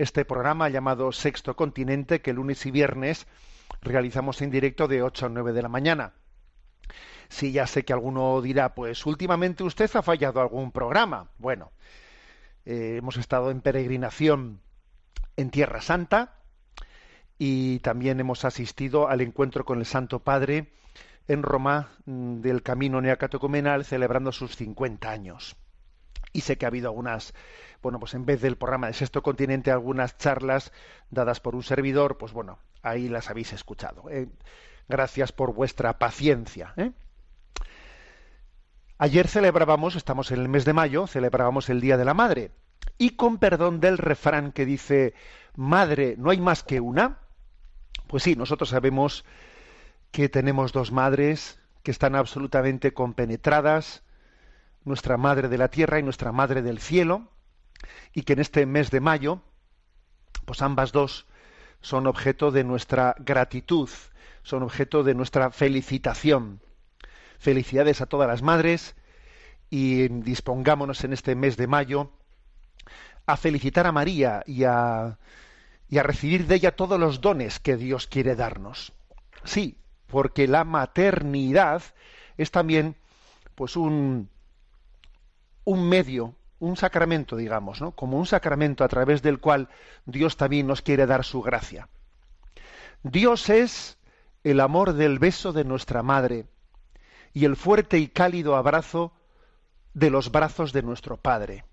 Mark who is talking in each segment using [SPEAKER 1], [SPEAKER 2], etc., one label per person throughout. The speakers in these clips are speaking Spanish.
[SPEAKER 1] este programa llamado Sexto Continente, que lunes y viernes realizamos en directo de 8 a 9 de la mañana. Sí, ya sé que alguno dirá, pues últimamente usted ha fallado algún programa. Bueno, eh, hemos estado en peregrinación en Tierra Santa y también hemos asistido al encuentro con el Santo Padre en Roma mm, del Camino Neocatecumenal celebrando sus 50 años. Y sé que ha habido algunas, bueno, pues en vez del programa de Sexto Continente, algunas charlas dadas por un servidor, pues bueno, ahí las habéis escuchado. ¿eh? Gracias por vuestra paciencia. ¿eh? Ayer celebrábamos, estamos en el mes de mayo, celebrábamos el Día de la Madre. Y con perdón del refrán que dice, Madre, ¿no hay más que una? Pues sí, nosotros sabemos que tenemos dos madres que están absolutamente compenetradas, nuestra Madre de la Tierra y nuestra Madre del Cielo, y que en este mes de mayo, pues ambas dos son objeto de nuestra gratitud, son objeto de nuestra felicitación. Felicidades a todas las madres y dispongámonos en este mes de mayo a felicitar a María y a, y a recibir de ella todos los dones que Dios quiere darnos. Sí, porque la maternidad es también pues un, un medio, un sacramento, digamos, ¿no? Como un sacramento a través del cual Dios también nos quiere dar su gracia. Dios es el amor del beso de nuestra madre y el fuerte y cálido abrazo de los brazos de nuestro Padre.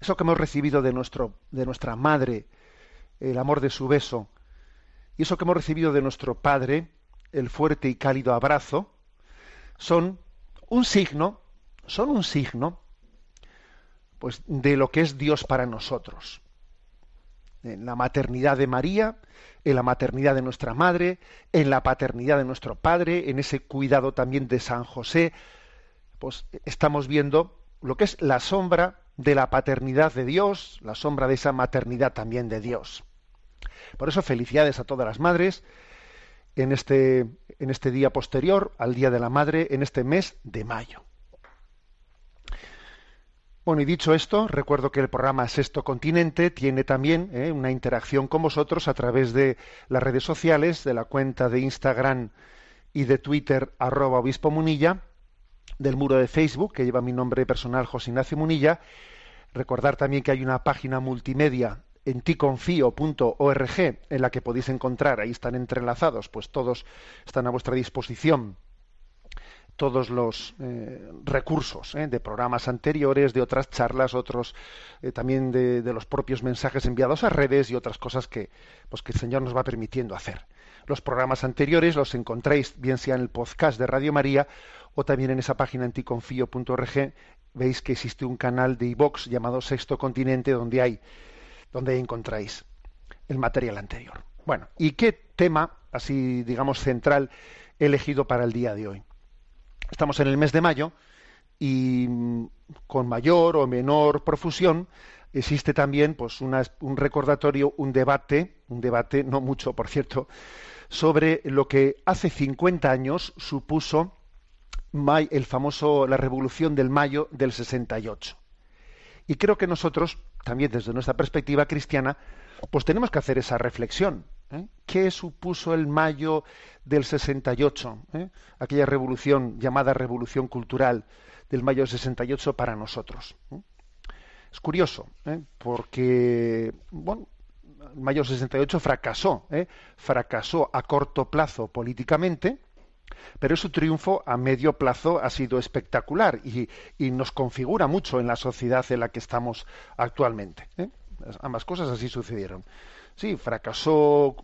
[SPEAKER 1] Eso que hemos recibido de, nuestro, de nuestra madre, el amor de su beso, y eso que hemos recibido de nuestro Padre, el fuerte y cálido abrazo, son un signo, son un signo, pues de lo que es Dios para nosotros. En la maternidad de María, en la maternidad de nuestra madre, en la paternidad de nuestro padre, en ese cuidado también de San José, pues estamos viendo lo que es la sombra de la paternidad de Dios, la sombra de esa maternidad también de Dios. Por eso felicidades a todas las madres en este, en este día posterior al Día de la Madre, en este mes de mayo. Bueno, y dicho esto, recuerdo que el programa Sexto Continente tiene también eh, una interacción con vosotros a través de las redes sociales, de la cuenta de Instagram y de Twitter, arroba obispo Munilla, del muro de Facebook, que lleva mi nombre personal, José Ignacio Munilla. Recordar también que hay una página multimedia en ticonfio.org en la que podéis encontrar, ahí están entrelazados, pues todos están a vuestra disposición todos los eh, recursos eh, de programas anteriores, de otras charlas, otros eh, también de, de, los propios mensajes enviados a redes y otras cosas que, pues, que el Señor nos va permitiendo hacer. Los programas anteriores los encontráis bien sea en el podcast de Radio María o también en esa página anticonfío.org. Veis que existe un canal de iVox llamado Sexto Continente donde hay donde encontráis el material anterior. Bueno, ¿y qué tema así digamos central he elegido para el día de hoy? Estamos en el mes de mayo y con mayor o menor profusión existe también pues un recordatorio, un debate, un debate, no mucho por cierto, sobre lo que hace 50 años supuso el famoso la revolución del mayo del 68. Y creo que nosotros, también desde nuestra perspectiva cristiana, pues tenemos que hacer esa reflexión. ¿Eh? ¿Qué supuso el mayo del 68? ¿eh? Aquella revolución llamada revolución cultural del mayo del 68 para nosotros. ¿eh? Es curioso, porque bueno, mayo del 68 fracasó, fracasó a corto plazo políticamente, pero su triunfo a medio plazo ha sido espectacular y, nos configura mucho en la sociedad en la que estamos actualmente. Ambas cosas así sucedieron. Sí, fracasó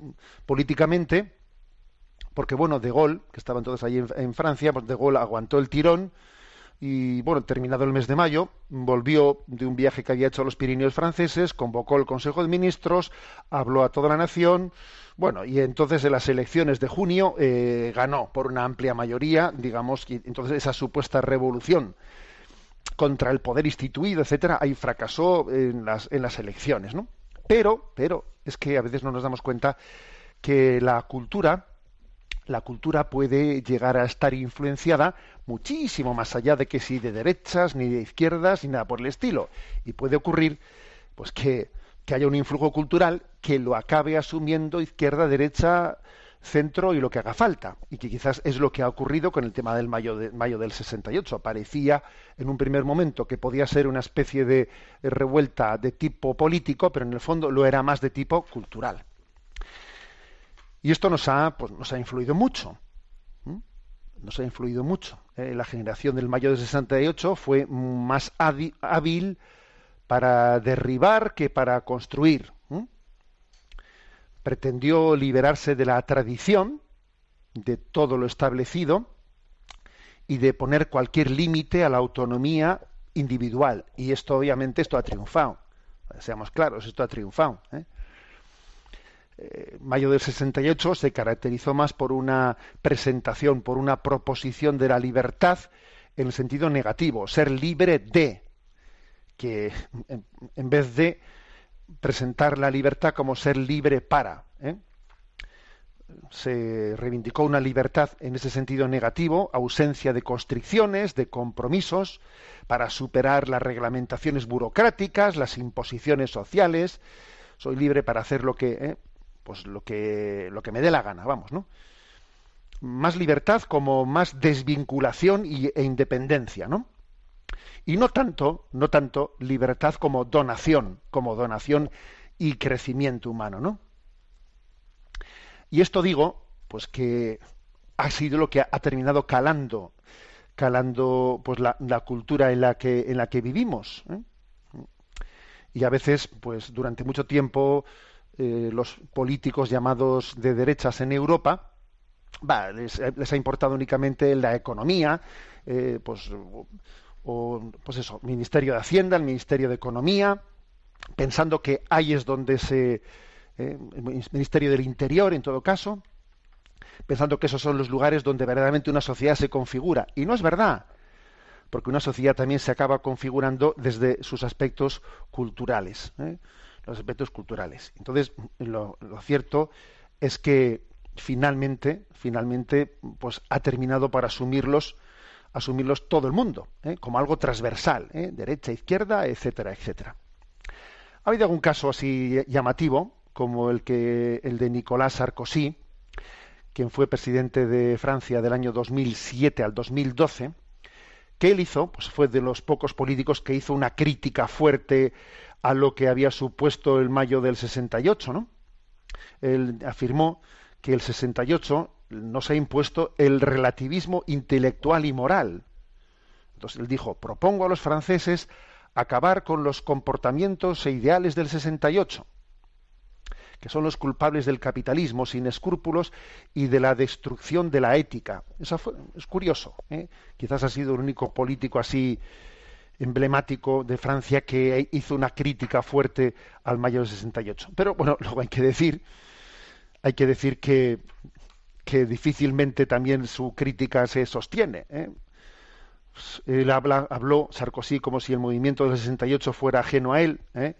[SPEAKER 1] políticamente, porque bueno, De Gaulle, que estaba entonces ahí en, Francia, pues De Gaulle aguantó el tirón y bueno, terminado el mes de mayo, volvió de un viaje que había hecho a los Pirineos franceses, convocó el Consejo de Ministros, habló a toda la nación, bueno, y entonces en las elecciones de junio eh, ganó por una amplia mayoría, digamos, y entonces esa supuesta revolución contra el poder instituido, etcétera, ahí fracasó en las, en las elecciones, ¿no? Pero, pero, es que a veces no nos damos cuenta que la cultura, la cultura puede llegar a estar influenciada muchísimo más allá de que si de derechas, ni de izquierdas, ni nada por el estilo. Y puede ocurrir, pues que, que haya un influjo cultural que lo acabe asumiendo izquierda, derecha, centro y lo que haga falta. Y que quizás es lo que ha ocurrido con el tema del mayo, de, mayo del 68. Parecía en un primer momento que podía ser una especie de revuelta de tipo político, pero en el fondo lo era más de tipo cultural. Y esto nos ha, pues, nos ha influido mucho. Nos ha influido mucho. Eh, la generación del mayo del 68 fue más hábil para derribar que para construir. Pretendió liberarse de la tradición, de todo lo establecido, y de poner cualquier límite a la autonomía individual. Y esto, obviamente, esto ha triunfado. Seamos claros, esto ha triunfado. ¿eh? Eh, mayo del 68 se caracterizó más por una presentación, por una proposición de la libertad en el sentido negativo, ser libre de, que en, vez de presentar la libertad como ser libre para. ¿eh? Se reivindicó una libertad en ese sentido negativo, ausencia de constricciones, de compromisos, para superar las reglamentaciones burocráticas, las imposiciones sociales. Soy libre para hacer lo que, ¿eh? pues lo que, lo que me dé la gana, vamos, ¿no? Más libertad como más desvinculación y, e independencia, ¿no? Y no tanto, no tanto libertad como donación, como donación y crecimiento humano, ¿no? Y esto digo, pues que ha sido lo que ha, terminado calando, calando pues la, la, cultura en la que en la que vivimos. ¿eh? Y a veces, pues durante mucho tiempo, eh, los políticos llamados de derechas en Europa, les, ha importado únicamente la economía, eh, pues, o, pues eso, Ministerio de Hacienda, el Ministerio de Economía, pensando que ahí es donde se, eh, Ministerio del Interior, en todo caso, pensando que esos son los lugares donde verdaderamente una sociedad se configura. Y no es verdad, porque una sociedad también se acaba configurando desde sus aspectos culturales los aspectos culturales. Entonces, lo, cierto es que finalmente, finalmente, pues ha terminado por asumirlos, asumirlos todo el mundo, ¿eh? como algo transversal, ¿eh? derecha, izquierda, etcétera, etcétera. Ha habido algún caso así llamativo, como el que el de Nicolás Sarkozy, quien fue presidente de Francia del año 2007 al 2012, que él hizo, pues fue de los pocos políticos que hizo una crítica fuerte a lo que había supuesto el mayo del 68, ¿no? Él afirmó que el 68 nos ha impuesto el relativismo intelectual y moral. Entonces él dijo, propongo a los franceses acabar con los comportamientos e ideales del 68, que son los culpables del capitalismo sin escrúpulos y de la destrucción de la ética. Eso es curioso. ¿eh? Quizás ha sido el único político así emblemático de Francia que hizo una crítica fuerte al mayo del 68. Pero bueno, luego hay que decir, hay que decir que, que difícilmente también su crítica se sostiene. ¿eh? Él habla, habló Sarkozy como si el movimiento del 68 fuera ajeno a él, ¿eh?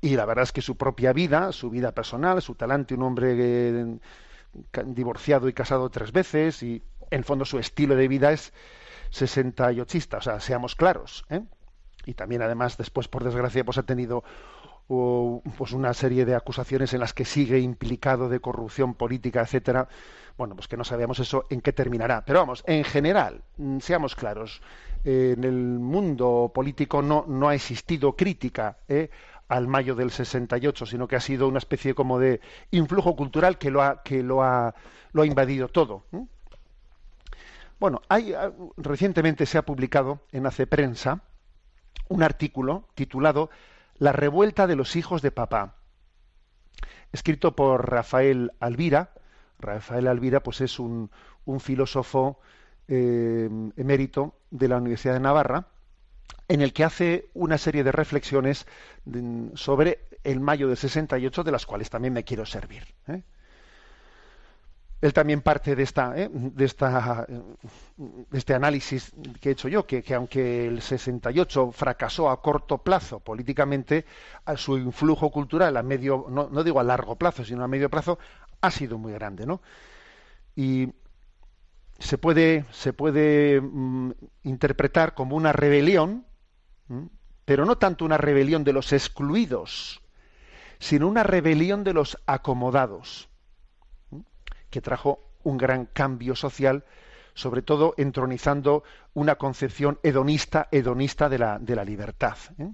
[SPEAKER 1] y la verdad es que su propia vida, su vida personal, su talante, un hombre eh, divorciado y casado tres veces, y en fondo su estilo de vida es 68 o sea, seamos claros. ¿eh? Y también, además, después, por desgracia, pues ha tenido pues una serie de acusaciones en las que sigue implicado de corrupción política, etcétera. Bueno, pues que no sabemos eso en qué terminará. Pero vamos, en general, mm, seamos claros, en el mundo político no, no ha existido crítica ¿eh? al mayo del 68, sino que ha sido una especie como de influjo cultural que lo ha, que lo ha, lo ha invadido todo. Bueno, hay, ah, recientemente se ha publicado en Hace Prensa un artículo titulado La revuelta de los hijos de papá, escrito por Rafael Alvira. Rafael Alvira pues es un, un filósofo eh, emérito de la Universidad de Navarra, en el que hace una serie de reflexiones sobre el mayo del 68, de las cuales también me quiero servir. ¿eh? él también parte de esta, ¿eh? de esta este análisis que he hecho yo, que, aunque el 68 fracasó a corto plazo políticamente, a su influjo cultural a medio, no, no, digo a largo plazo, sino a medio plazo, ha sido muy grande, ¿no? Y se puede, se puede mm, interpretar como una rebelión, pero no tanto una rebelión de los excluidos, sino una rebelión de los acomodados que trajo un gran cambio social, sobre todo entronizando una concepción hedonista, hedonista de la, de la libertad. ¿eh?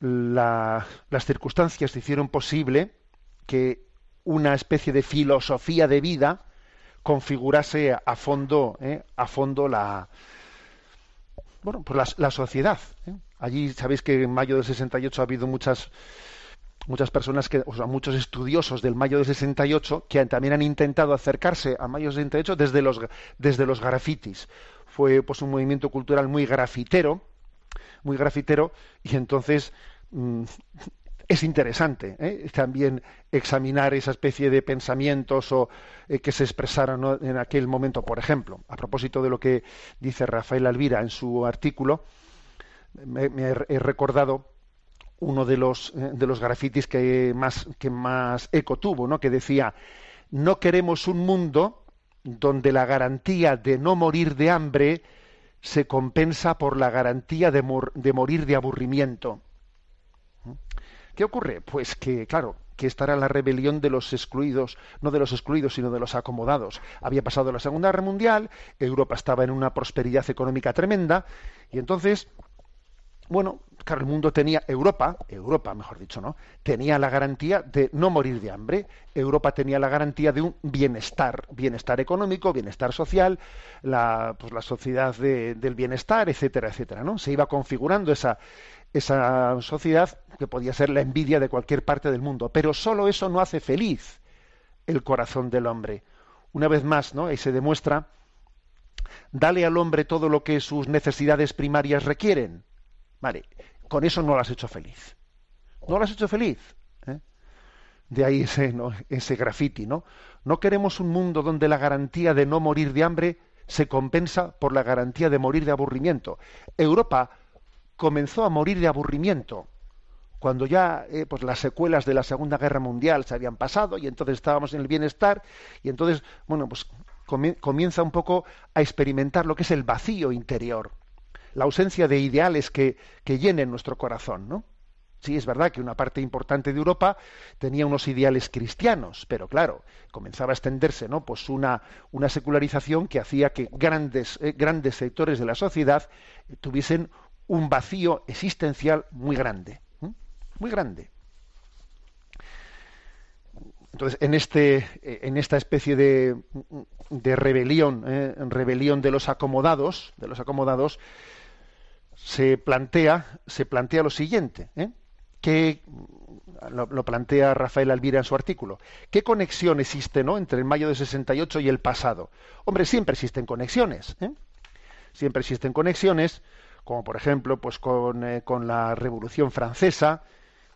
[SPEAKER 1] las circunstancias hicieron posible que una especie de filosofía de vida configurase a fondo, ¿eh? a fondo la, bueno, pues la, sociedad. ¿eh? Allí sabéis que en mayo del 68 ha habido muchas muchas personas que, o sea, muchos estudiosos del mayo de 68 que también han intentado acercarse a mayo de 68 desde los desde los grafitis. Fue pues un movimiento cultural muy grafitero, muy grafitero y entonces mm, es interesante ¿eh? también examinar esa especie de pensamientos o eh, que se expresaron en aquel momento, por ejemplo, a propósito de lo que dice Rafael Alvira en su artículo, me he recordado uno de los, eh, de los grafitis que más, que más eco tuvo, ¿no? que decía, no queremos un mundo donde la garantía de no morir de hambre se compensa por la garantía de, de morir de aburrimiento. ¿Qué ocurre? Pues que, claro, que esta era la rebelión de los excluidos, no de los excluidos, sino de los acomodados. Había pasado la Segunda Guerra Mundial, Europa estaba en una prosperidad económica tremenda, y entonces bueno, claro, el mundo tenía, Europa, Europa, mejor dicho, ¿no? Tenía la garantía de no morir de hambre. Europa tenía la garantía de un bienestar, bienestar económico, bienestar social, la, pues la sociedad del bienestar, etcétera, etcétera, ¿no? Se iba configurando esa, esa sociedad que podía ser la envidia de cualquier parte del mundo. Pero solo eso no hace feliz el corazón del hombre. Una vez más, ¿no? Ahí se demuestra, dale al hombre todo lo que sus necesidades primarias requieren Vale, con eso no lo has hecho feliz. No lo has hecho feliz. ¿eh? De ahí ese, ese graffiti, ¿no? No queremos un mundo donde la garantía de no morir de hambre se compensa por la garantía de morir de aburrimiento. Europa comenzó a morir de aburrimiento cuando ya eh, pues las secuelas de la Segunda Guerra Mundial se habían pasado y entonces estábamos en el bienestar y entonces, bueno, pues comienza un poco a experimentar lo que es el vacío interior la ausencia de ideales que, que llenen nuestro corazón, ¿no? Sí, es verdad que una parte importante de Europa tenía unos ideales cristianos, pero claro, comenzaba a extenderse, ¿no? Pues una, una secularización que hacía que grandes, eh, grandes sectores de la sociedad tuviesen un vacío existencial muy grande, muy grande. Entonces, en este, en esta especie de, rebelión, eh, rebelión de los acomodados, de los acomodados, se plantea, se plantea lo siguiente, ¿eh? que lo, plantea Rafael Alvira en su artículo. ¿Qué conexión existe ¿no? entre el mayo de 68 y el pasado? Hombre, siempre existen conexiones. ¿eh? Siempre existen conexiones, como por ejemplo pues con, eh, con la Revolución Francesa,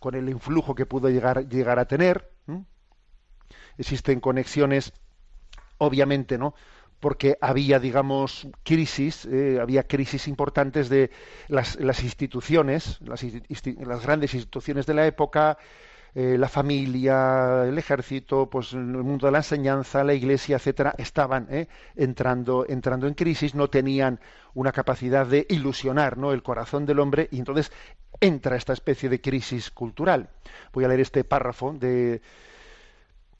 [SPEAKER 1] con el influjo que pudo llegar, llegar a tener. Existen conexiones, obviamente, ¿no? porque había, digamos, crisis, eh, había crisis importantes de las, las instituciones, las, las, grandes instituciones de la época, eh, la familia, el ejército, pues el mundo de la enseñanza, la iglesia, etcétera, estaban eh, entrando, entrando en crisis, no tenían una capacidad de ilusionar ¿no? el corazón del hombre y entonces entra esta especie de crisis cultural. Voy a leer este párrafo de,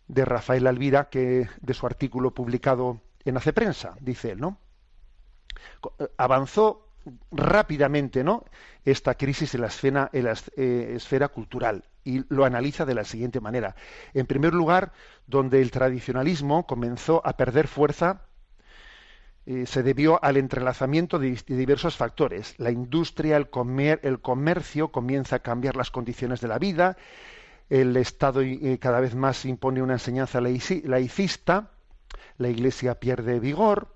[SPEAKER 1] de Rafael Alvira, que de su artículo publicado en Hace Prensa, dice él, ¿no? Eh, avanzó rápidamente ¿no? esta crisis en la esfera, en la eh, esfera cultural y lo analiza de la siguiente manera. En primer lugar, donde el tradicionalismo comenzó a perder fuerza, eh, se debió al entrelazamiento de, diversos factores. La industria, el, comer, el, comercio comienza a cambiar las condiciones de la vida, el Estado eh, cada vez más impone una enseñanza laicista, la Iglesia pierde vigor,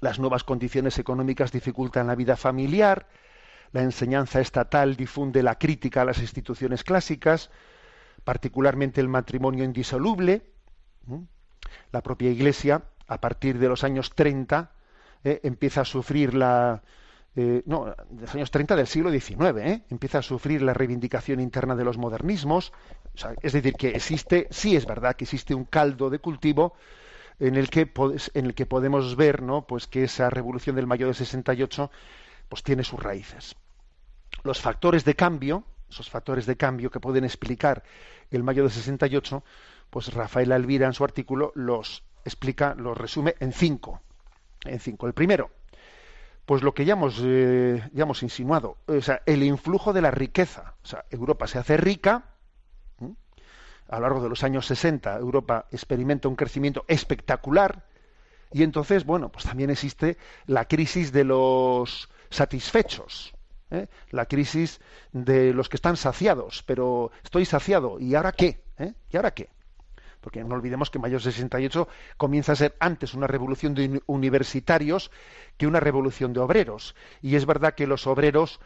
[SPEAKER 1] las nuevas condiciones económicas dificultan la vida familiar, la enseñanza estatal difunde la crítica a las instituciones clásicas, particularmente el matrimonio indisoluble. La propia Iglesia, a partir de los años 30, eh, empieza a sufrir la, eh, no, de los años 30 del siglo XIX, ¿eh? empieza a sufrir la reivindicación interna de los modernismos. es decir, que existe, sí es verdad que existe un caldo de cultivo en el que, en el que podemos ver ¿no? pues que esa revolución del mayo del 68 pues tiene sus raíces. Los factores de cambio, esos factores de cambio que pueden explicar el mayo del 68, pues Rafael Alvira en su artículo los explica, los resume en cinco. En cinco. El primero, pues lo que ya hemos, eh, ya hemos insinuado, o sea, el influjo de la riqueza. O sea, Europa se hace rica, a lo largo de los años 60 Europa experimenta un crecimiento espectacular y entonces, bueno, pues también existe la crisis de los satisfechos, ¿eh? la crisis de los que están saciados, pero estoy saciado, ¿y ahora qué? ¿Eh? ¿Y ahora qué? Porque no olvidemos que mayo 68 comienza a ser antes una revolución de universitarios que una revolución de obreros. Y es verdad que los obreros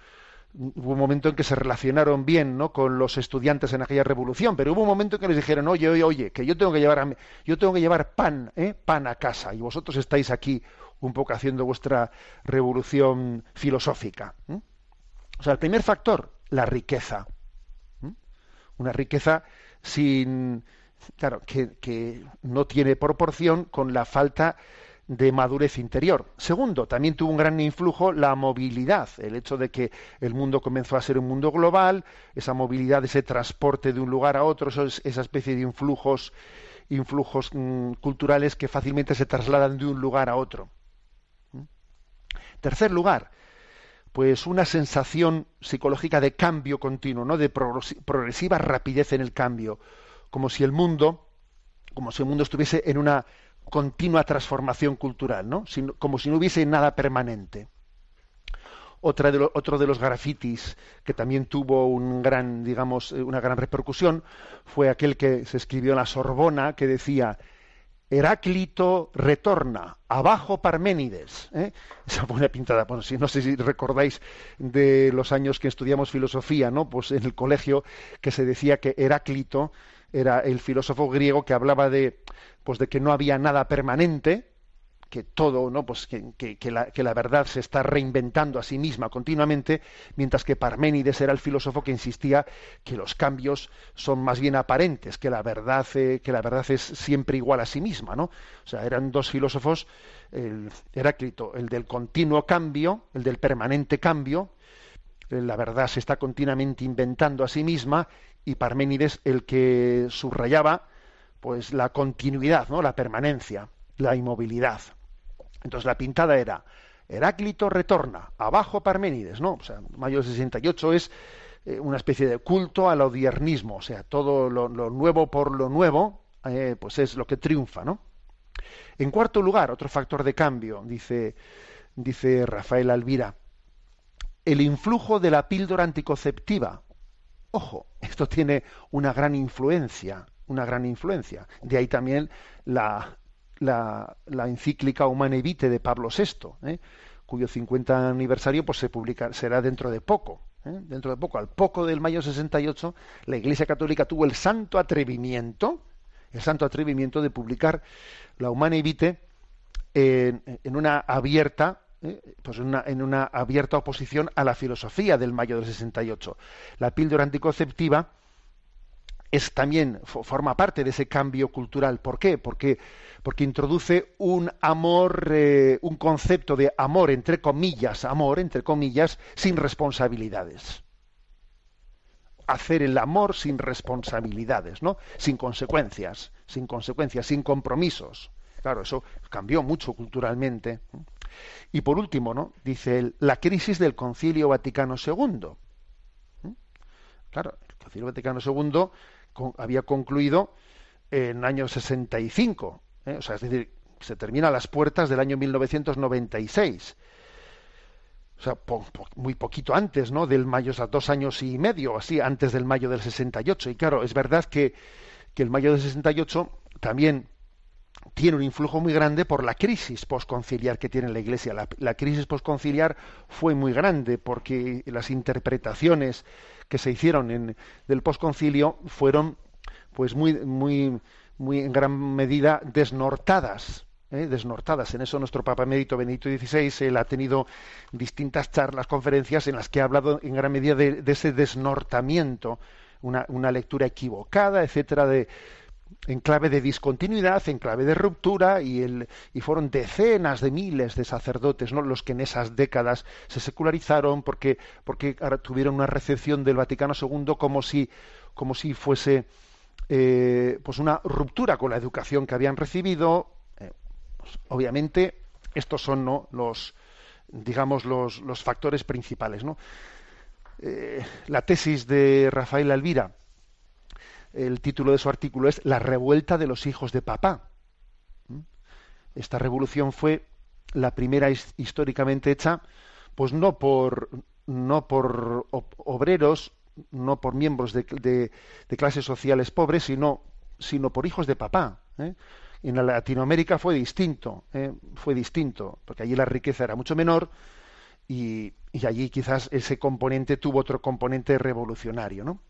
[SPEAKER 1] hubo un momento en que se relacionaron bien ¿no? con los estudiantes en aquella revolución, pero hubo un momento en que les dijeron, oye, oye, oye, que yo tengo que llevar, yo tengo que llevar pan, ¿eh? pan a casa, y vosotros estáis aquí un poco haciendo vuestra revolución filosófica. O sea, el primer factor, la riqueza. Una riqueza sin, claro, que, que no tiene proporción con la falta de madurez interior. Segundo, también tuvo un gran influjo la movilidad, el hecho de que el mundo comenzó a ser un mundo global, esa movilidad, ese transporte de un lugar a otro, esa especie de influjos, influjos mm, culturales que fácilmente se trasladan de un lugar a otro. ¿Mm? Tercer lugar, pues una sensación psicológica de cambio continuo, ¿no? de progresiva rapidez en el cambio, como si el mundo, como si el mundo estuviese en una continua transformación cultural, ¿no? como si no hubiese nada permanente. Otra de otro de los grafitis que también tuvo un gran, digamos, eh, una gran repercusión fue aquel que se escribió en la Sorbona que decía Heráclito retorna, abajo Parménides. ¿eh? Esa buena pintada. Bueno, si no sé si recordáis de los años que estudiamos filosofía, ¿no? Pues en el colegio que se decía que Heráclito era el filósofo griego que hablaba de, pues de que no había nada permanente, que todo, ¿no? Pues que, que, la, que, la, verdad se está reinventando a sí misma continuamente, mientras que Parménides era el filósofo que insistía que los cambios son más bien aparentes, que la verdad, eh, que la verdad es siempre igual a sí misma, ¿no? O sea, eran dos filósofos, el Heráclito, el del continuo cambio, el del permanente cambio, la verdad se está continuamente inventando a sí misma, y Parménides el que subrayaba pues la continuidad, ¿no? la permanencia, la inmovilidad. Entonces la pintada era Heráclito retorna, abajo Parménides, ¿no? O sea, mayo 68 es eh, una especie de culto al odiernismo, o sea, todo lo, nuevo por lo nuevo, eh, pues es lo que triunfa, ¿no? En cuarto lugar, otro factor de cambio, dice, dice Rafael Alvira, el influjo de la píldora anticonceptiva. Ojo, esto tiene una gran influencia, una gran influencia. De ahí también la, la, encíclica Humane Vitae de Pablo VI, ¿eh? cuyo 50 aniversario pues, se publica, será dentro de poco. ¿eh? Dentro de poco, al poco del mayo 68, la Iglesia Católica tuvo el santo atrevimiento, el santo atrevimiento de publicar la Humane Vitae en una abierta ¿eh? pues en una, en una, abierta oposición a la filosofía del mayo del 68. La píldora anticonceptiva es también forma parte de ese cambio cultural. ¿Por qué? Porque, porque introduce un amor, eh, un concepto de amor entre comillas, amor entre comillas, sin responsabilidades. Hacer el amor sin responsabilidades, ¿no? Sin consecuencias, sin consecuencias, sin compromisos. Claro, eso cambió mucho culturalmente. Y por último, ¿no? Dice él, la crisis del Concilio Vaticano II. ¿Mm? Claro, el Concilio Vaticano II había concluido en año 65, ¿eh? o sea, es decir, se termina a las puertas del año 1996. O sea, muy poquito antes, ¿no? Del mayo, o sea, dos años y medio, así, antes del mayo del 68. Y claro, es verdad que, que el mayo del 68 también tiene un influjo muy grande por la crisis posconciliar que tiene la Iglesia. La, la crisis posconciliar fue muy grande porque las interpretaciones que se hicieron en, del posconcilio fueron, pues, muy, muy, muy en gran medida desnortadas. ¿eh? desnortadas. En eso nuestro Papa Emérito Benedicto XVI él ha tenido distintas charlas, conferencias en las que ha hablado en gran medida de, ese desnortamiento, una, una, lectura equivocada, etcétera, de, en clave de discontinuidad, en clave de ruptura, y, el, y fueron decenas de miles de sacerdotes ¿no? los que en esas décadas se secularizaron porque, porque tuvieron una recepción del Vaticano II como si, como si fuese eh, pues una ruptura con la educación que habían recibido. Eh, pues, obviamente, estos son ¿no? los digamos los, los factores principales. ¿no? Eh, la tesis de Rafael Alvira el título de su artículo es La revuelta de los hijos de papá. ¿Mm? Esta revolución fue la primera históricamente hecha, pues no por, no por obreros, no por miembros de, de, clases sociales pobres, sino, sino por hijos de papá. ¿eh? En Latinoamérica fue distinto, ¿eh? fue distinto, porque allí la riqueza era mucho menor y, y allí quizás ese componente tuvo otro componente revolucionario, ¿no?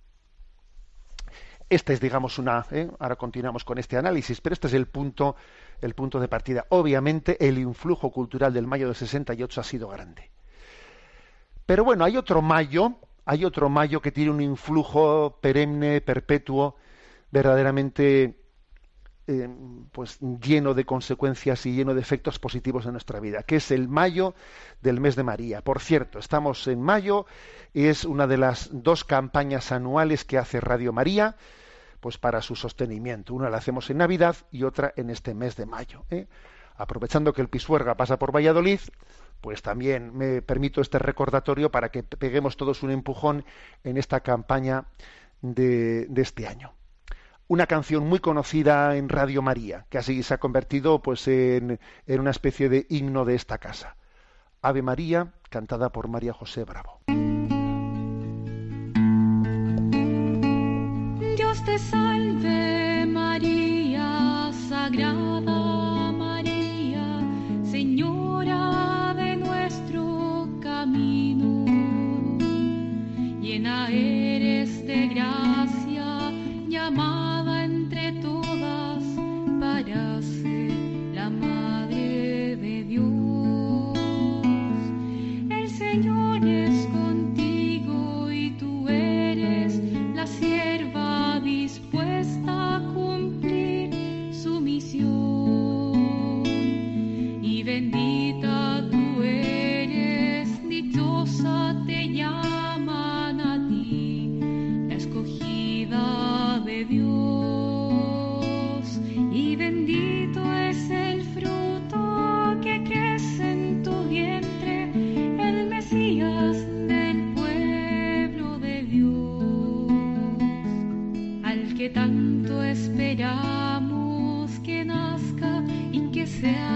[SPEAKER 1] Esta es, digamos, una. ¿eh? Ahora continuamos con este análisis, pero este es el punto, el punto de partida. Obviamente, el influjo cultural del mayo del 68 ha sido grande. Pero bueno, hay otro mayo, hay otro mayo que tiene un influjo perenne, perpetuo, verdaderamente eh, pues lleno de consecuencias y lleno de efectos positivos en nuestra vida, que es el mayo del mes de María. Por cierto, estamos en mayo, y es una de las dos campañas anuales que hace Radio María pues para su sostenimiento. Una la hacemos en Navidad y otra en este mes de mayo. ¿eh? Aprovechando que el Pisuerga pasa por Valladolid, pues también me permito este recordatorio para que peguemos todos un empujón en esta campaña de, este año. Una canción muy conocida en Radio María, que así se ha convertido pues en, en una especie de himno de esta casa. Ave María, cantada por María José Bravo.
[SPEAKER 2] Te salve María, Sagrada María, Señora de nuestro camino. Llena eres de gracia, y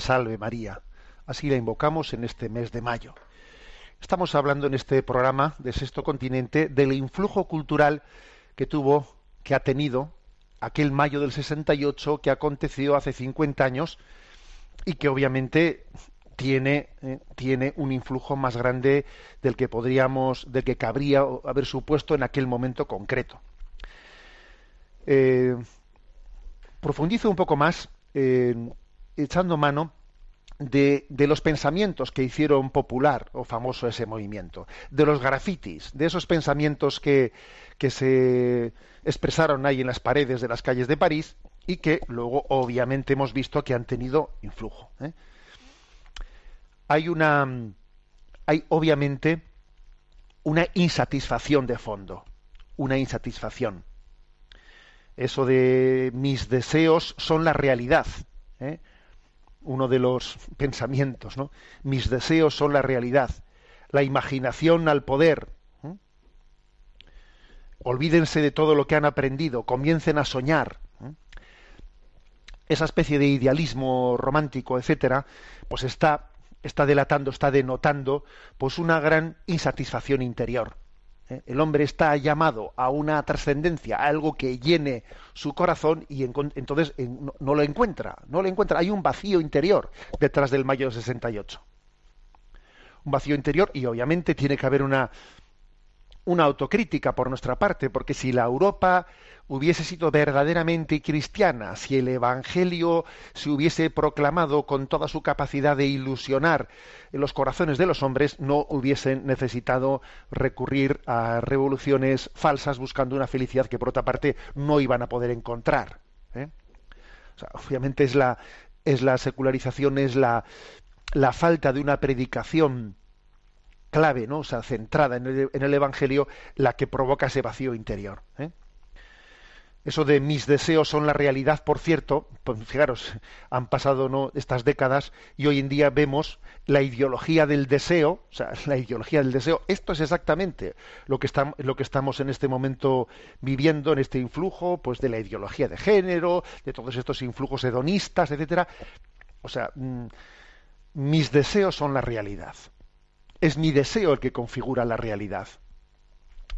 [SPEAKER 3] salve María.
[SPEAKER 1] Así la invocamos en este mes de mayo. Estamos hablando en este programa de Sexto Continente del influjo cultural que tuvo, que ha tenido aquel mayo del 68 que aconteció hace 50 años y que obviamente tiene, eh, tiene un influjo más grande del que podríamos, del que cabría haber supuesto en aquel momento concreto. Eh, profundizo un poco más eh, echando mano de, los pensamientos que hicieron popular o famoso ese movimiento, de los grafitis, de esos pensamientos que, que se expresaron ahí en las paredes de las calles de París y que luego obviamente hemos visto que han tenido influjo. ¿eh? Hay una, hay obviamente una insatisfacción de fondo, una insatisfacción. Eso de mis deseos son la realidad. ¿eh? Uno de los pensamientos, ¿no? Mis deseos son la realidad, la imaginación al poder. ¿eh? Olvídense de todo lo que han aprendido, comiencen a soñar. ¿eh? Esa especie de idealismo romántico, etcétera, pues está, está delatando, está denotando, pues una gran insatisfacción interior. ¿Eh? El hombre está llamado a una trascendencia, a algo que llene su corazón y en, entonces en, no, no, lo encuentra, no lo encuentra. Hay un vacío interior detrás del mayo del 68. Un vacío interior y obviamente tiene que haber una, una autocrítica por nuestra parte, porque si la Europa hubiese sido verdaderamente cristiana, si el Evangelio se hubiese proclamado con toda su capacidad de ilusionar los corazones de los hombres, no hubiesen necesitado recurrir a revoluciones falsas buscando una felicidad que por otra parte no iban a poder encontrar. ¿eh? O sea, obviamente es la, es la secularización, es la, la falta de una predicación clave, ¿no? O sea, centrada en el, en el Evangelio, la que provoca ese vacío interior. ¿eh? Eso de mis deseos son la realidad, por cierto, pues fijaros, han pasado ¿no? estas décadas y hoy en día vemos la ideología del deseo, o sea, la ideología del deseo, esto es exactamente lo que, lo que estamos en este momento viviendo, en este influjo, pues de la ideología de género, de todos estos influjos hedonistas, etcétera. O sea, mmm, mis deseos son la realidad. Es mi deseo el que configura la realidad.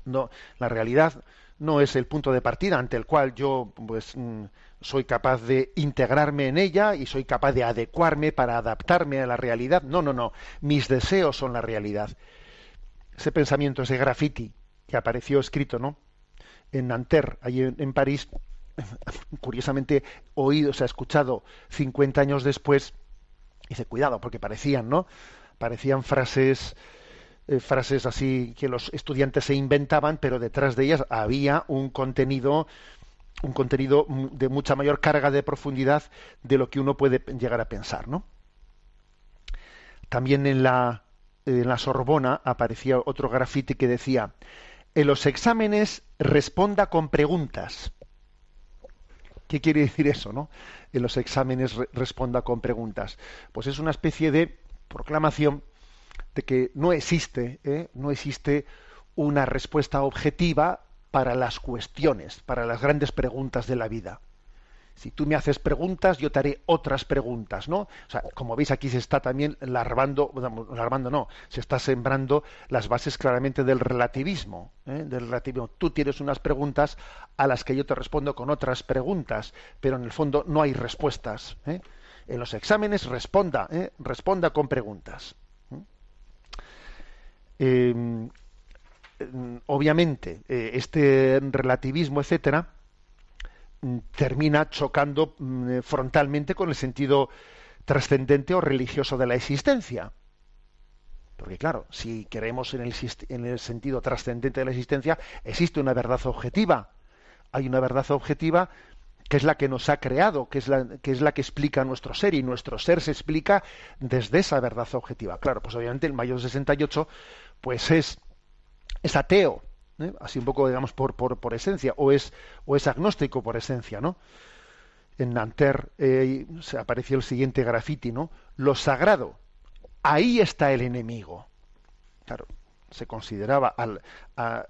[SPEAKER 1] No, la realidad no es el punto de partida ante el cual yo pues mm, soy capaz de integrarme en ella y soy capaz de adecuarme para adaptarme a la realidad. No, no, no. Mis deseos son la realidad. Ese pensamiento, ese graffiti que apareció escrito, ¿no? En Nanterre, allí en, París, curiosamente oído, se ha escuchado 50 años después, dice, cuidado, porque parecían, ¿no? Parecían frases eh, frases así que los estudiantes se inventaban, pero detrás de ellas había un contenido un contenido de mucha mayor carga de profundidad de lo que uno puede llegar a pensar, ¿no? También en la, en la Sorbona aparecía otro grafiti que decía en los exámenes responda con preguntas. ¿Qué quiere decir eso, no? En los exámenes re- responda con preguntas. Pues es una especie de proclamación de que no existe, ¿eh? no existe una respuesta objetiva para las cuestiones, para las grandes preguntas de la vida. Si tú me haces preguntas, yo te haré otras preguntas, ¿no? O sea, como veis aquí se está también larvando, larvando no, se está sembrando las bases claramente del relativismo, ¿eh? del relativismo. Tú tienes unas preguntas a las que yo te respondo con otras preguntas, pero en el fondo no hay respuestas. ¿eh? En los exámenes responda, responda con preguntas. Mm, obviamente, eh, este relativismo, etcétera, mm, termina chocando mm, eh, frontalmente con el sentido trascendente o religioso de la existencia. Porque claro, si queremos en el, en el sentido trascendente de la existencia, existe una verdad objetiva. Hay una verdad objetiva que es la que nos ha creado, que es la que, es la que explica nuestro ser, y nuestro ser se explica desde esa verdad objetiva. Claro, pues obviamente el mayo del 68 pues es, es ateo, ¿eh? así un poco, digamos, por, por, por esencia, o es, o es agnóstico por esencia, ¿no? En Nanterre eh, se apareció el siguiente grafiti, ¿no? Lo sagrado, ahí está el enemigo. Claro, se consideraba al, a,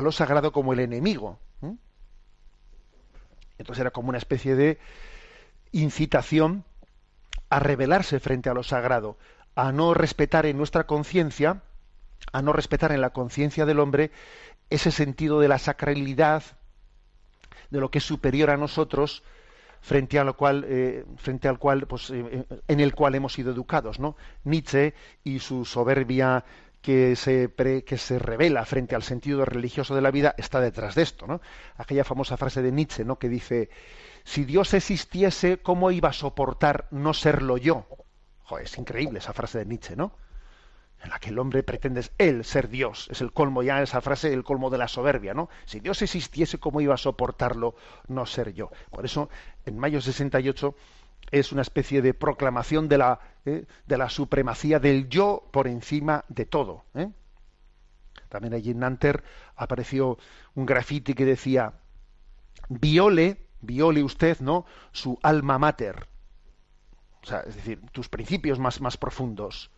[SPEAKER 1] lo sagrado como el enemigo. ¿eh? Entonces era como una especie de incitación a rebelarse frente a lo sagrado, a no respetar en nuestra conciencia, a no respetar en la conciencia del hombre ese sentido de la sacralidad, de lo que es superior a nosotros, frente a cual, eh, frente al cual, pues, eh, en el cual hemos sido educados, ¿no? Nietzsche y su soberbia que se, pre- que se revela frente al sentido religioso de la vida está detrás de esto, ¿no? Aquella famosa frase de Nietzsche, ¿no? Que dice, si Dios existiese, ¿cómo iba a soportar no serlo yo? Es increíble esa frase de Nietzsche, ¿no? En la que el hombre pretende él ser Dios. Es el colmo ya, esa frase, el colmo de la soberbia, ¿no? Si Dios existiese, ¿cómo iba a soportarlo no ser yo? Por eso, en mayo 68 es una especie de proclamación de la, ¿eh? de la supremacía del yo por encima de todo. ¿eh? También allí en Nanterre apareció un grafiti que decía, viole, viole usted, ¿no? Su alma mater. Es decir, tus principios más, más profundos.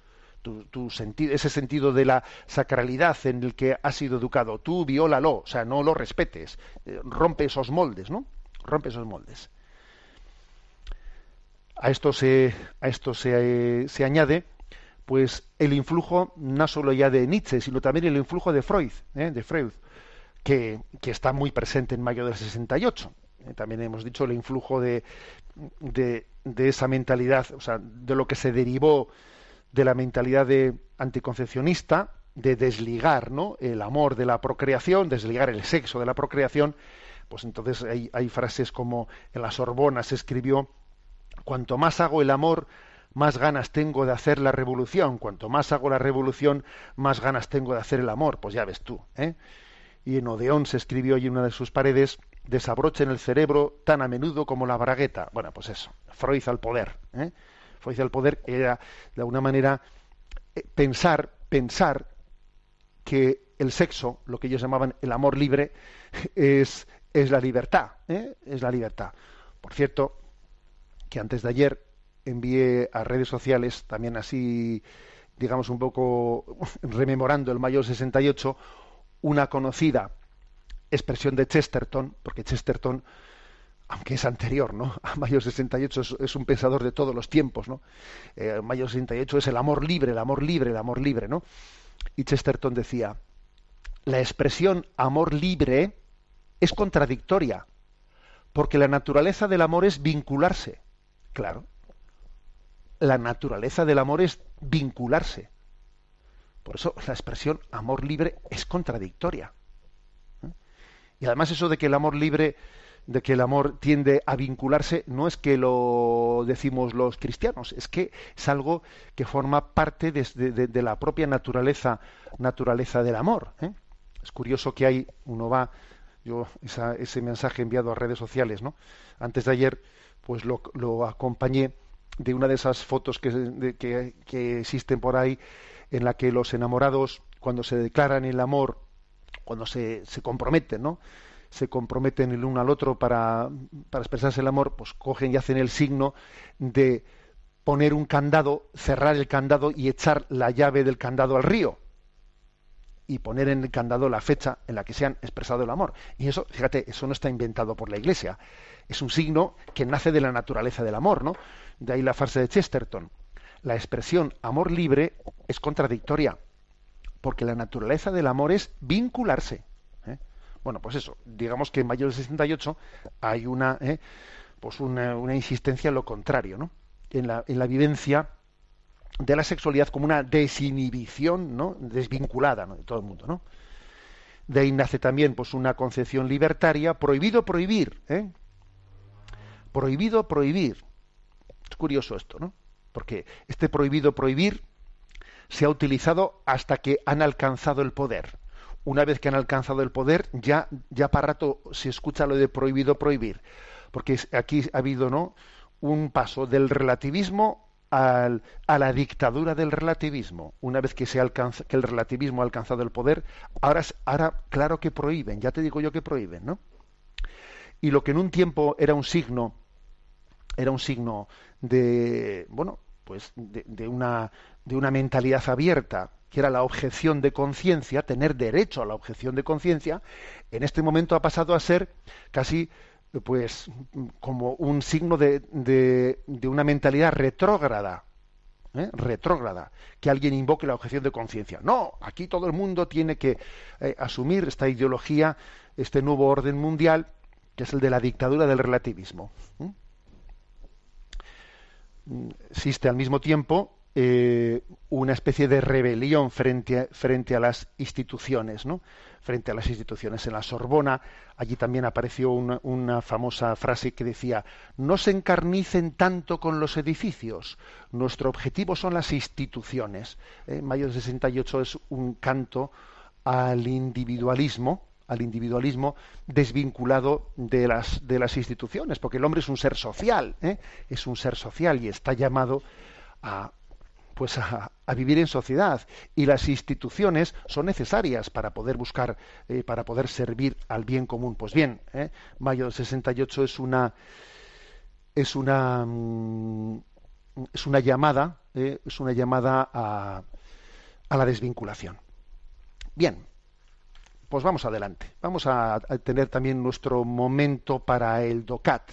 [SPEAKER 1] Ese sentido de la sacralidad en el que has sido educado. Tú viólalo, o sea, no lo respetes. Eh, rompe esos moldes, ¿no? Rompe esos moldes. A esto se, a esto se, eh, se añade pues el influjo no solo ya de Nietzsche, sino también el influjo de Freud, ¿eh? de Freud, que, que está muy presente en mayo del 68. Eh, También hemos dicho el influjo de, de, de esa mentalidad, o sea, de lo que se derivó de la mentalidad de anticoncepcionista, de desligar ¿no? el amor de la procreación, desligar el sexo de la procreación, pues entonces hay, frases como en la Sorbona se escribió, cuanto más hago el amor, más ganas tengo de hacer la revolución, cuanto más hago la revolución, más ganas tengo de hacer el amor, pues ya ves tú. ¿eh? Y en Odeón se escribió en una de sus paredes, desabrochen el cerebro tan a menudo como la bragueta. Bueno, pues eso, Freud al poder. ¿eh? Freud al poder era, de alguna manera, eh, pensar, pensar que el sexo, lo que ellos llamaban el amor libre, es, es la libertad, ¿eh? es la libertad. Por cierto, que antes de ayer envié a redes sociales, también así, digamos, un poco rememorando el mayo 68, una conocida expresión de Chesterton, porque Chesterton, aunque es anterior, ¿no? A mayo 68 es, es un pensador de todos los tiempos, ¿no? Eh, mayo 68 es el amor libre, el amor libre, el amor libre, ¿no? Y Chesterton decía, la expresión amor libre es contradictoria, porque la naturaleza del amor es vincularse. Claro, la naturaleza del amor es vincularse. Por eso la expresión amor libre es contradictoria. ¿Eh? Y además eso de que el amor libre, de que el amor tiende a vincularse, no es que lo decimos los cristianos, es que es algo que forma parte de, de, la propia naturaleza, naturaleza del amor. ¿eh? Es curioso que hay, uno va, yo esa, ese mensaje enviado a redes sociales, ¿no? Antes de ayer, pues lo, acompañé de una de esas fotos que, que, que, existen por ahí en la que los enamorados cuando se declaran el amor cuando se, se comprometen, ¿no? Se comprometen el uno al otro para, para expresarse el amor, pues cogen y hacen el signo de poner un candado, cerrar el candado y echar la llave del candado al río y poner en el candado la fecha en la que se han expresado el amor. Y eso, fíjate, eso no está inventado por la Iglesia. Es un signo que nace de la naturaleza del amor, ¿no? De ahí la frase de Chesterton. La expresión amor libre es contradictoria, porque la naturaleza del amor es vincularse. Bueno, pues eso, digamos que en mayo del 68 hay una, ¿eh? pues una, insistencia en lo contrario, ¿no? En la, en la vivencia de la sexualidad como una desinhibición, ¿no? desvinculada de todo el mundo, ¿no? De ahí nace también pues una concepción libertaria, prohibido prohibir, ¿eh? prohibido prohibir. Es curioso esto, ¿no? Porque este prohibido prohibir se ha utilizado hasta que han alcanzado el poder. Una vez que han alcanzado el poder, ya, ya para rato se escucha lo de prohibido prohibir. Porque aquí ha habido, ¿no? un paso del relativismo al, a la dictadura del relativismo. Una vez que, se alcanza, que el relativismo ha alcanzado el poder, ahora, ahora claro que prohíben, ya te digo yo que prohíben, ¿no? Y lo que en un tiempo era un signo, era un signo de, bueno, pues de, de una, de una mentalidad abierta, que era la objeción de conciencia, tener derecho a la objeción de conciencia, en este momento ha pasado a ser casi pues como un signo de, de, una mentalidad retrógrada, ¿eh? retrógrada, que alguien invoque la objeción de conciencia. No, aquí todo el mundo tiene que eh, asumir esta ideología, este nuevo orden mundial, que es el de la dictadura del relativismo. Existe al mismo tiempo eh, una especie de rebelión frente a, frente a las instituciones, ¿no? Frente a las instituciones. En la Sorbona, allí también apareció una, una, famosa frase que decía: No se encarnicen tanto con los edificios. Nuestro objetivo son las instituciones. Eh, mayo del 68 es un canto al individualismo, al individualismo desvinculado de las, de las instituciones, porque el hombre es un ser social, ¿eh? es un ser social y está llamado a, pues a, vivir en sociedad. Y las instituciones son necesarias para poder buscar eh, para poder servir al bien común. Pues bien eh, mayo del 68 es una es una mm, es una llamada eh, es una llamada a, a, la desvinculación. Bien pues vamos adelante. Vamos a, a tener también nuestro momento para el docat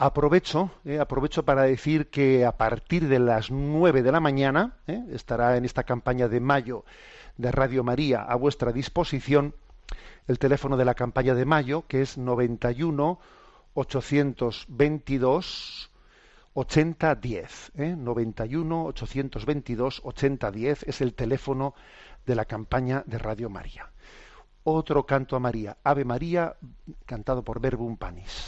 [SPEAKER 1] Aprovecho, eh, aprovecho para decir que a partir de las 9 de la mañana eh, estará en esta campaña de mayo de Radio María a vuestra disposición el teléfono de la campaña de mayo, que es 91 822 8010. ¿eh? 91 822 8010 es el teléfono de la campaña de Radio María. Otro canto a María, Ave María, cantado por Verbum Panis.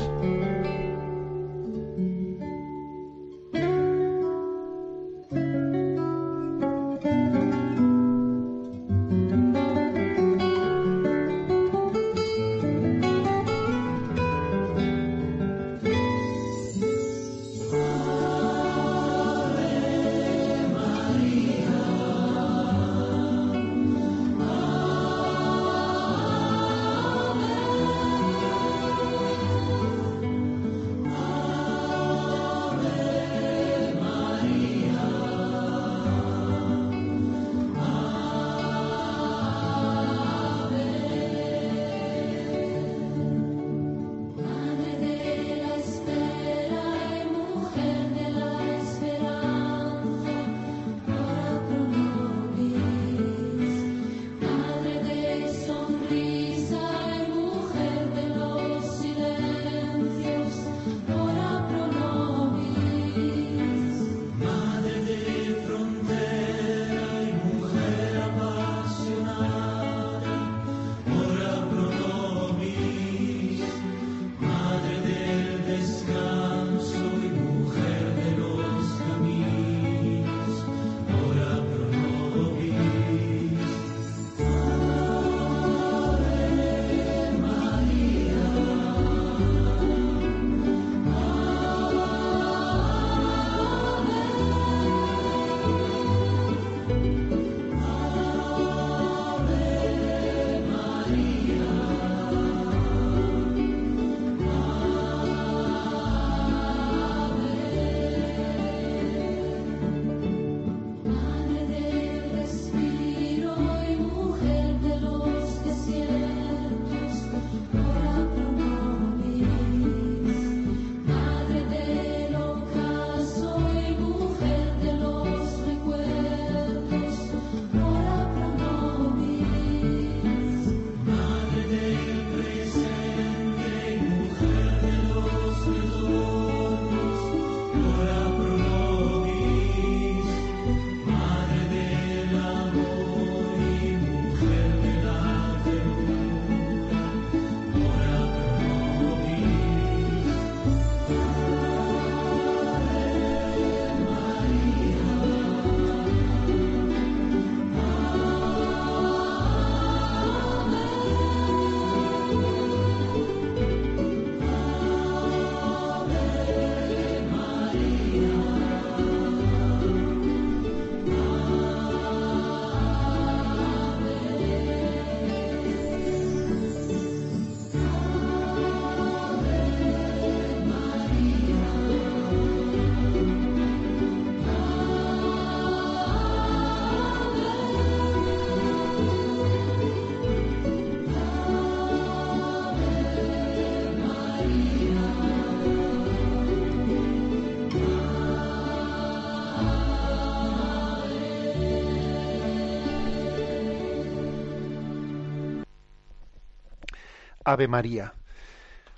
[SPEAKER 1] Ave María.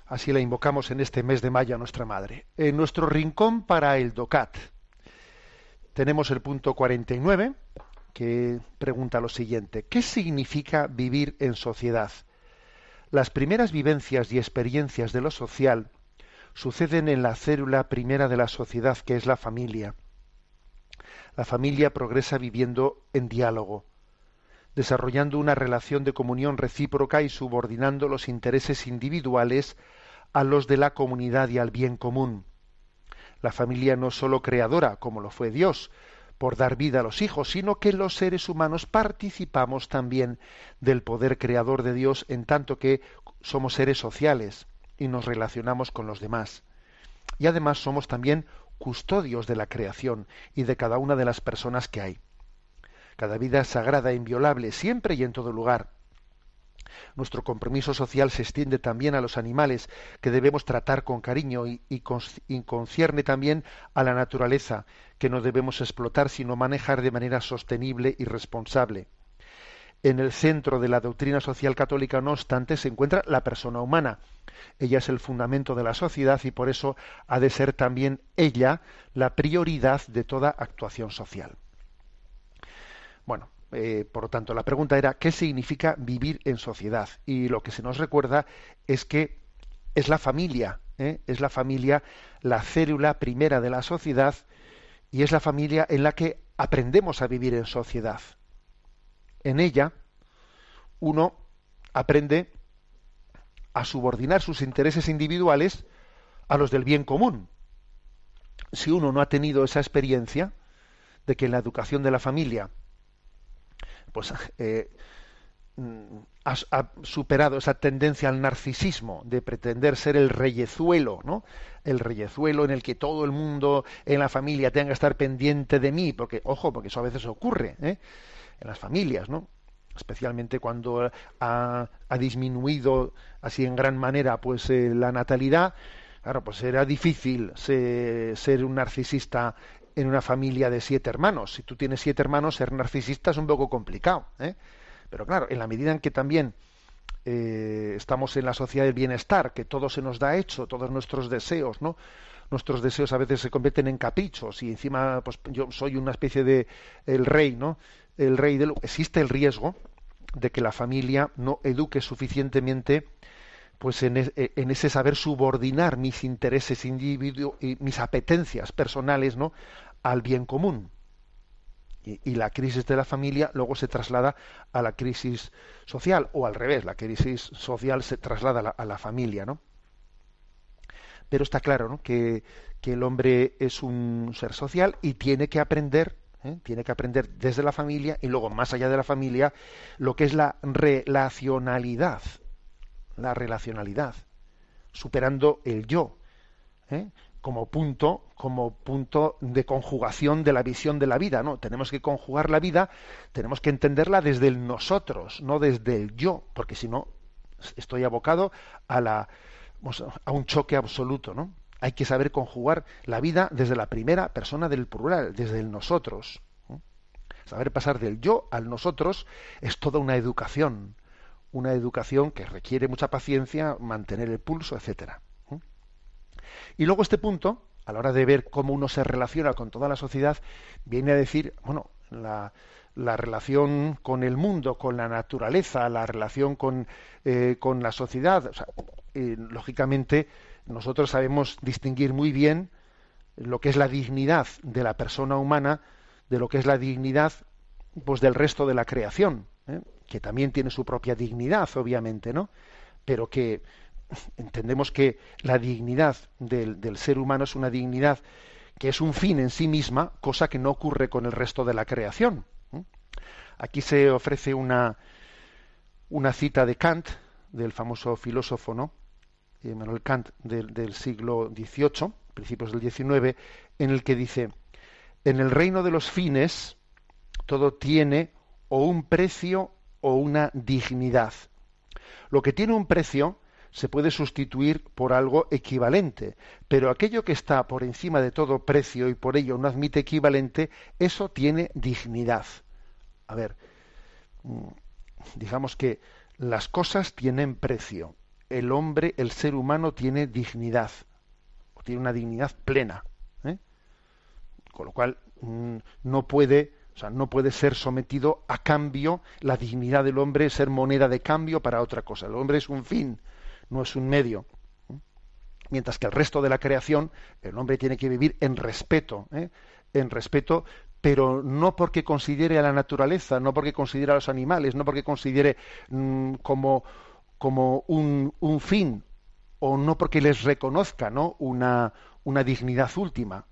[SPEAKER 1] Así la invocamos en este mes de mayo a nuestra Madre. En nuestro rincón para el DOCAT tenemos el punto 49 que pregunta lo siguiente. ¿Qué significa vivir en sociedad? Las primeras vivencias y experiencias de lo social suceden en la célula primera de la sociedad, que es la familia. La familia progresa viviendo en diálogo, desarrollando una relación de comunión recíproca y subordinando los intereses individuales a los de la comunidad y al bien común. La familia no sólo creadora, como lo fue Dios, por dar vida a los hijos, sino que los seres humanos participamos también del poder creador de Dios en tanto que somos seres sociales y nos relacionamos con los demás. Y además somos también custodios de la creación y de cada una de las personas que hay. Cada vida sagrada e inviolable, siempre y en todo lugar. Nuestro compromiso social se extiende también a los animales, que debemos tratar con cariño y, concierne también a la naturaleza, que no debemos explotar sino manejar de manera sostenible y responsable. En el centro de la doctrina social católica, no obstante, se encuentra la persona humana. Ella es el fundamento de la sociedad y por eso ha de ser también ella la prioridad de toda actuación social. Bueno, eh, por lo tanto, la pregunta era ¿qué significa vivir en sociedad? Y lo que se nos recuerda es que es la familia, ¿eh? es la familia la célula primera de la sociedad y es la familia en la que aprendemos a vivir en sociedad. En ella uno aprende a subordinar sus intereses individuales a los del bien común. Si uno no ha tenido esa experiencia de que en la educación de la familia pues eh, mm, ha, superado esa tendencia al narcisismo de pretender ser el reyezuelo, ¿no? El reyezuelo en el que todo el mundo en la familia tenga que estar pendiente de mí, porque, ojo, porque eso a veces ocurre, ¿eh? En las familias, ¿no? especialmente cuando ha, disminuido así en gran manera pues eh, la natalidad claro pues era difícil ser un narcisista en una familia de siete hermanos. Si tú tienes siete hermanos, ser narcisista es un poco complicado. ¿eh? Pero claro, en la medida en que también eh, estamos en la sociedad del bienestar, que todo se nos da hecho, todos nuestros deseos, ¿no? Nuestros deseos a veces se convierten en caprichos y encima, pues yo soy una especie de el rey, ¿no? El rey del existe el riesgo de que la familia no eduque suficientemente pues en, ese saber subordinar mis intereses individuos y mis apetencias personales ¿no? al bien común. Y, la crisis de la familia luego se traslada a la crisis social, o al revés, la crisis social se traslada a la, familia, ¿no? Pero está claro ¿no? que, el hombre es un ser social y tiene que aprender, ¿eh? tiene que aprender desde la familia y luego más allá de la familia lo que es la relacionalidad la relacionalidad, superando el yo, ¿eh? como punto, como punto de conjugación de la visión de la vida, ¿no? Tenemos que conjugar la vida, tenemos que entenderla desde el nosotros, no desde el yo, porque si no estoy abocado a la a un choque absoluto, ¿no? Hay que saber conjugar la vida desde la primera persona del plural, desde el nosotros. Saber pasar del yo al nosotros es toda una educación, una educación que requiere mucha paciencia, mantener el pulso, etcétera. Y luego este punto, a la hora de ver cómo uno se relaciona con toda la sociedad, viene a decir, bueno, la, relación con el mundo, con la naturaleza, la relación con, eh, con la sociedad. Eh, lógicamente, nosotros sabemos distinguir muy bien lo que es la dignidad de la persona humana de lo que es la dignidad pues del resto de la creación. ¿eh? Que también tiene su propia dignidad, obviamente, ¿no? Pero que entendemos que la dignidad del, ser humano es una dignidad que es un fin en sí misma, cosa que no ocurre con el resto de la creación. Aquí se ofrece una, una cita de Kant, del famoso filósofo, ¿no? Emmanuel Kant del, del siglo XVIII, principios del XIX, en el que dice, en el reino de los fines todo tiene o un precio o una dignidad. Lo que tiene un precio se puede sustituir por algo equivalente, pero aquello que está por encima de todo precio y por ello no admite equivalente, eso tiene dignidad. A ver, mm, digamos que las cosas tienen precio. el hombre, el ser humano tiene dignidad, o tiene una dignidad plena. ¿eh? Con lo cual mm, no puede, o sea, no puede ser sometido a cambio, la dignidad del hombre ser moneda de cambio para otra cosa. El hombre es un fin, no es un medio. Mientras que el resto de la creación, el hombre tiene que vivir en respeto, ¿eh? en respeto, pero no porque considere a la naturaleza, no porque considere a los animales, no porque considere mm, como, como un, un, fin, o no porque les reconozca ¿no? una, una dignidad última,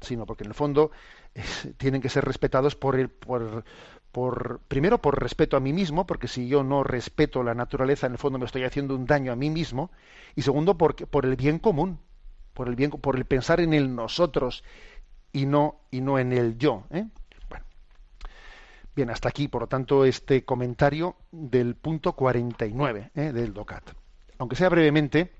[SPEAKER 1] sino porque en el fondo tienen que ser respetados por, por, primero por respeto a mí mismo, porque si yo no respeto la naturaleza, en el fondo me estoy haciendo un daño a mí mismo, y segundo por, por el bien común, por el bien, por el pensar en el nosotros y no, y no en el yo. ¿eh? Bueno. Bien, hasta aquí, por lo tanto, este comentario del punto 49 ¿eh? del DOCAT. Aunque sea brevemente,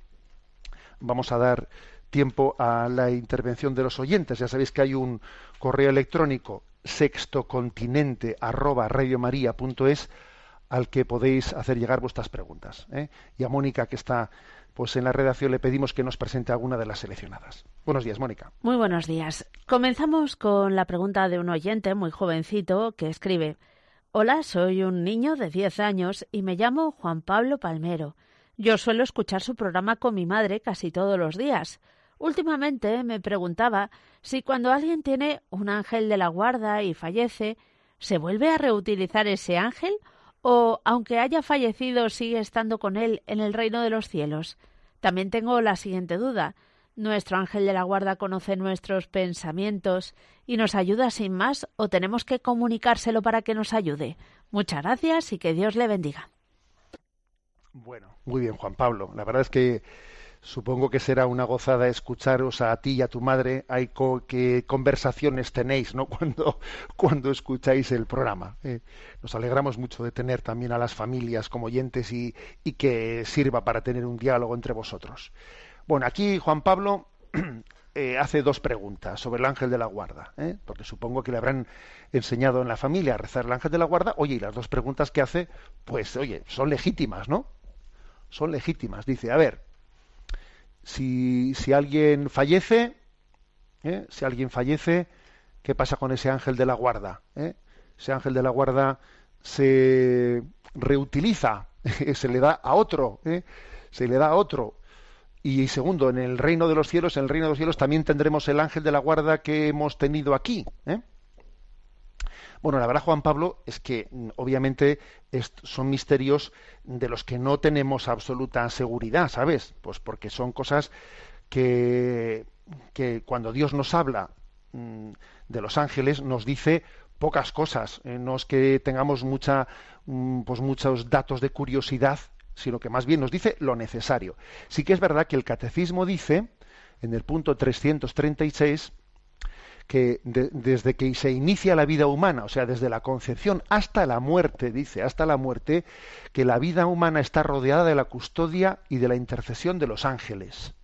[SPEAKER 1] vamos a dar tiempo a la intervención de los oyentes. Ya sabéis que hay un correo electrónico sextocontinente arroba radiomaria.es al que podéis hacer llegar vuestras preguntas. ¿eh? Y a Mónica, que está pues en la redacción le pedimos que nos presente alguna de las seleccionadas. Buenos días, Mónica.
[SPEAKER 4] Muy buenos días. Comenzamos con la pregunta de un oyente muy jovencito que escribe Hola, soy un niño de 10 años y me llamo Juan Pablo Palmero. Yo suelo escuchar su programa con mi madre casi todos los días. Últimamente me preguntaba si cuando alguien tiene un ángel de la guarda y fallece, ¿se vuelve a reutilizar ese ángel o, aunque haya fallecido, sigue estando con él en el reino de los cielos? También tengo la siguiente duda. ¿Nuestro ángel de la guarda conoce nuestros pensamientos y nos ayuda sin más o tenemos que comunicárselo para que nos ayude? Muchas gracias y que Dios le bendiga.
[SPEAKER 1] Bueno, muy bien, Juan Pablo. La verdad es que Supongo que será una gozada escucharos a ti y a tu madre. Hay qué conversaciones tenéis, ¿no? Cuando, cuando escucháis el programa. Eh, nos alegramos mucho de tener también a las familias como oyentes y, y, que sirva para tener un diálogo entre vosotros. Bueno, aquí Juan Pablo eh, hace dos preguntas sobre el ángel de la guarda, ¿eh? porque supongo que le habrán enseñado en la familia a rezar el ángel de la guarda. Oye, y las dos preguntas que hace, pues, oye, son legítimas, ¿no? Son legítimas. Dice, a ver, si, si alguien fallece, ¿eh? si alguien fallece, ¿qué pasa con ese ángel de la guarda? ¿Eh? Ese ángel de la guarda se reutiliza, se le da a otro, ¿eh? se le da a otro. Y segundo, en el reino de los cielos, en el reino de los cielos también tendremos el ángel de la guarda que hemos tenido aquí. ¿eh? Bueno, la verdad, Juan Pablo, es que mm, obviamente son misterios de los que no tenemos absoluta seguridad, ¿sabes? Pues porque son cosas que, que cuando Dios nos habla mm, de los ángeles nos dice pocas cosas, eh, no es que tengamos mucha, mm, pues muchos datos de curiosidad, sino que más bien nos dice lo necesario. Sí que es verdad que el catecismo dice, en el punto 336, que desde que se inicia la vida humana, o sea, desde la concepción hasta la muerte, dice, hasta la muerte, que la vida humana está rodeada de la custodia y de la intercesión de los ángeles.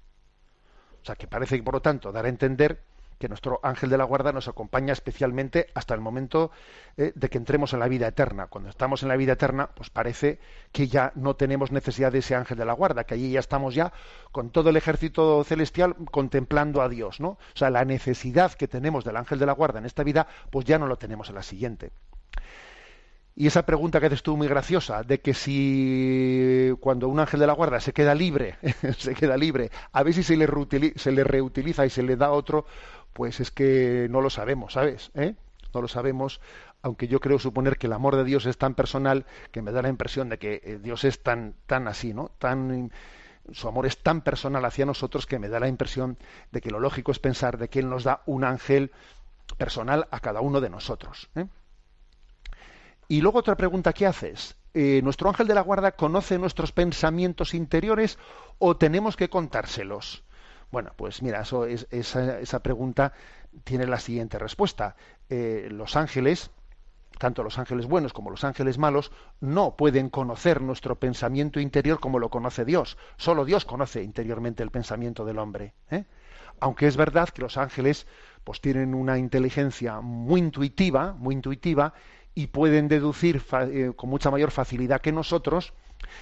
[SPEAKER 1] O sea, que parece que, por lo tanto, dar a entender que nuestro ángel de la guarda nos acompaña especialmente hasta el momento eh, de que entremos en la vida eterna. Cuando estamos en la vida eterna, pues parece que ya no tenemos necesidad de ese ángel de la guarda, que allí ya estamos ya con todo el ejército celestial contemplando a Dios, ¿no? O sea, la necesidad que tenemos del ángel de la guarda en esta vida, pues ya no lo tenemos en la siguiente. Y esa pregunta que haces tú muy graciosa, de que si cuando un ángel de la guarda se queda libre, se queda libre, a ver si se le, se le reutiliza y se le da otro, pues es que no lo sabemos, ¿sabes? ¿Eh? No lo sabemos, aunque yo creo suponer que el amor de Dios es tan personal que me da la impresión de que eh, Dios es tan, tan así, ¿no? Tan, su amor es tan personal hacia nosotros que me da la impresión de que lo lógico es pensar de que Él nos da un ángel personal a cada uno de nosotros. ¿eh? Y luego otra pregunta que haces. Eh, ¿Nuestro ángel de la guarda conoce nuestros pensamientos interiores o tenemos que contárselos? Bueno, pues mira, eso es, esa, pregunta tiene la siguiente respuesta. Eh, los ángeles, tanto los ángeles buenos como los ángeles malos, no pueden conocer nuestro pensamiento interior como lo conoce Dios. Solo Dios conoce interiormente el pensamiento del hombre. ¿eh? Aunque es verdad que los ángeles pues tienen una inteligencia muy intuitiva, muy intuitiva, y pueden deducir eh, con mucha mayor facilidad que nosotros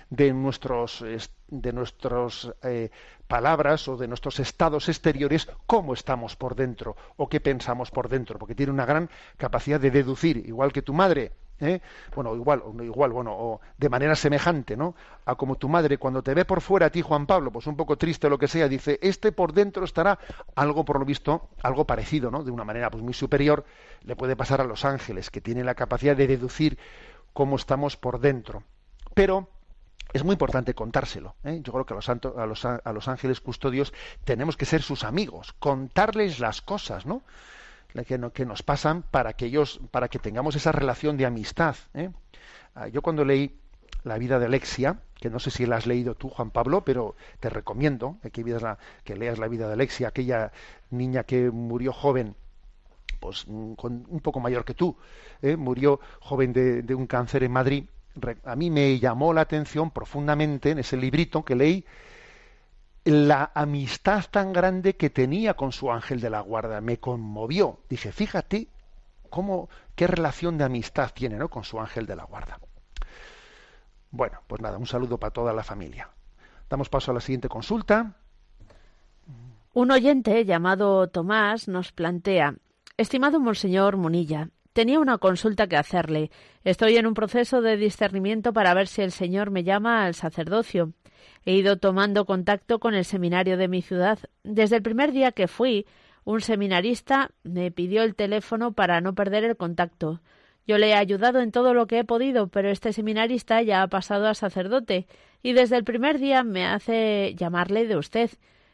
[SPEAKER 1] de nuestros de nuestras eh, palabras o de nuestros estados exteriores cómo estamos por dentro o qué pensamos por dentro, porque tiene una gran capacidad de deducir, igual que tu madre ¿eh? bueno, igual, igual, bueno, o de manera semejante, ¿no? A como tu madre cuando te ve por fuera a ti, Juan Pablo, pues un poco triste o lo que sea, dice, este por dentro estará algo por lo visto, algo parecido, ¿no? De una manera pues muy superior, le puede pasar a los ángeles, que tienen la capacidad de deducir cómo estamos por dentro. Pero es muy importante contárselo. ¿eh? Yo creo que a los, a, los, a los ángeles custodios tenemos que ser sus amigos, contarles las cosas, ¿no? que, nos pasan para que ellos, para que tengamos esa relación de amistad. ¿eh? Ah, yo cuando leí la vida de Alexia, que no sé si la has leído tú, Juan Pablo, pero te recomiendo que, que leas la vida de Alexia, aquella niña que murió joven, pues mm, un poco mayor que tú, ¿eh? murió joven de, un cáncer en Madrid. A mí me llamó la atención profundamente en ese librito que leí la amistad tan grande que tenía con su ángel de la guarda. Me conmovió. Dije, fíjate cómo, qué relación de amistad tiene ¿no? con su ángel de la guarda. Bueno, pues nada, un saludo para toda la familia. Damos paso a la siguiente consulta.
[SPEAKER 4] Un oyente llamado Tomás nos plantea, estimado Monseñor Munilla, tenía una consulta que hacerle. Estoy en un proceso de discernimiento para ver si el Señor me llama al sacerdocio. He ido tomando contacto con el seminario de mi ciudad. Desde el primer día que fui, un seminarista me pidió el teléfono para no perder el contacto. Yo le he ayudado en todo lo que he podido, pero este seminarista ya ha pasado a sacerdote y desde el primer día me hace llamarle de usted.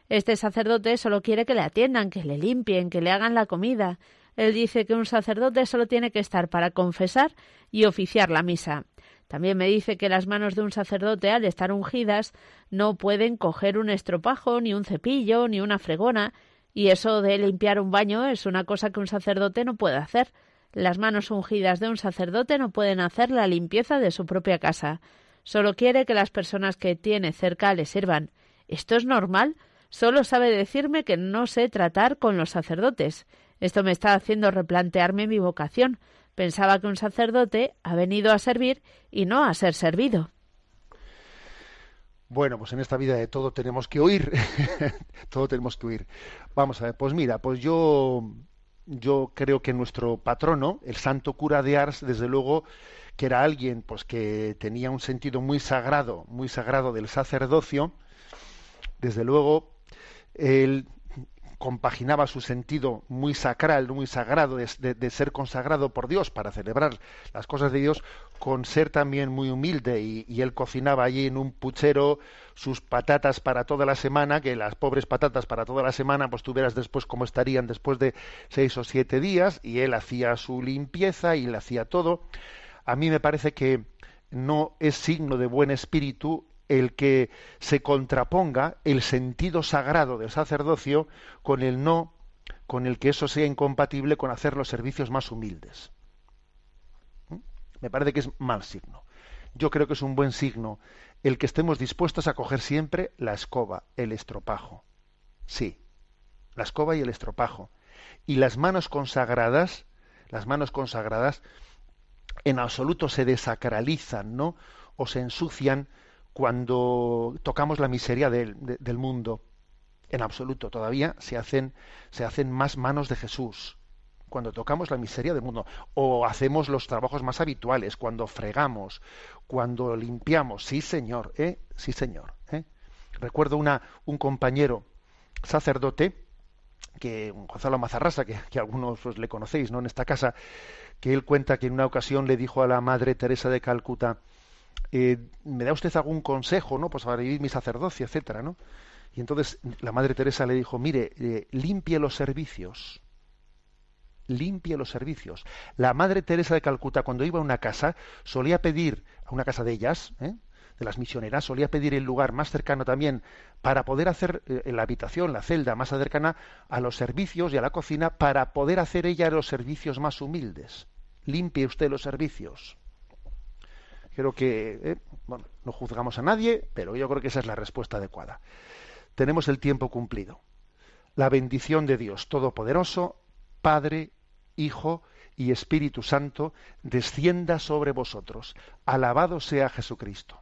[SPEAKER 4] Este sacerdote solo quiere que le atiendan, que le limpien, que le hagan la comida. Él dice que un sacerdote solo tiene que estar para confesar y oficiar la misa. También me dice que las manos de un sacerdote, al estar ungidas, no pueden coger un estropajo, ni un cepillo, ni una fregona, y eso de limpiar un baño es una cosa que un sacerdote no puede hacer. Las manos ungidas de un sacerdote no pueden hacer la limpieza de su propia casa. Solo quiere que las personas que tiene cerca le sirvan. ¿Esto es normal? Solo sabe decirme que no sé tratar con los sacerdotes. Esto me está haciendo replantearme mi vocación. Pensaba que un sacerdote ha venido a servir y no a ser servido.
[SPEAKER 1] Bueno, pues en esta vida de todo tenemos que oír, todo tenemos que oír. Vamos a ver, pues mira, pues yo, yo creo que nuestro patrono, el santo cura de Ars, desde luego, que era alguien pues que tenía un sentido muy sagrado, muy sagrado del sacerdocio, desde luego, él compaginaba su sentido muy sacral, muy sagrado, de, ser consagrado por Dios para celebrar las cosas de Dios, con ser también muy humilde. Y, él cocinaba allí en un puchero sus patatas para toda la semana, que las pobres patatas para toda la semana, pues tú verás después cómo estarían después de seis o siete días, y él hacía su limpieza y le hacía todo. A mí me parece que no es signo de buen espíritu el que se contraponga el sentido sagrado del sacerdocio con el no, con el que eso sea incompatible con hacer los servicios más humildes. ¿Mm? Me parece que es mal signo. Yo creo que es un buen signo el que estemos dispuestos a coger siempre la escoba, el estropajo. Sí, la escoba y el estropajo. Y las manos consagradas, las manos consagradas, en absoluto se desacralizan, ¿no? O se ensucian cuando tocamos la miseria del, mundo. En absoluto, todavía se hacen, se hacen más manos de Jesús cuando tocamos la miseria del mundo, o hacemos los trabajos más habituales, cuando fregamos, cuando limpiamos. Sí, señor, ¿eh? Sí, señor. ¿eh? Recuerdo una, un compañero sacerdote, que Gonzalo Mazarrasa, que, que algunos pues, le conocéis, ¿no? En esta casa, que él cuenta que en una ocasión le dijo a la Madre Teresa de Calcuta, eh, ¿me da usted algún consejo, no? Pues para vivir mi sacerdocio, etcétera, ¿no? Y entonces la Madre Teresa le dijo, mire, eh, limpie los servicios, limpie los servicios. La Madre Teresa de Calcuta, cuando iba a una casa, solía pedir, a una casa de ellas, ¿eh? de las misioneras, solía pedir el lugar más cercano también para poder hacer la habitación, la celda más cercana a los servicios y a la cocina, para poder hacer ella los servicios más humildes. Limpie usted los servicios. Creo que eh, bueno, no juzgamos a nadie, pero yo creo que esa es la respuesta adecuada. Tenemos el tiempo cumplido. La bendición de Dios Todopoderoso, Padre, Hijo y Espíritu Santo, descienda sobre vosotros. Alabado sea Jesucristo.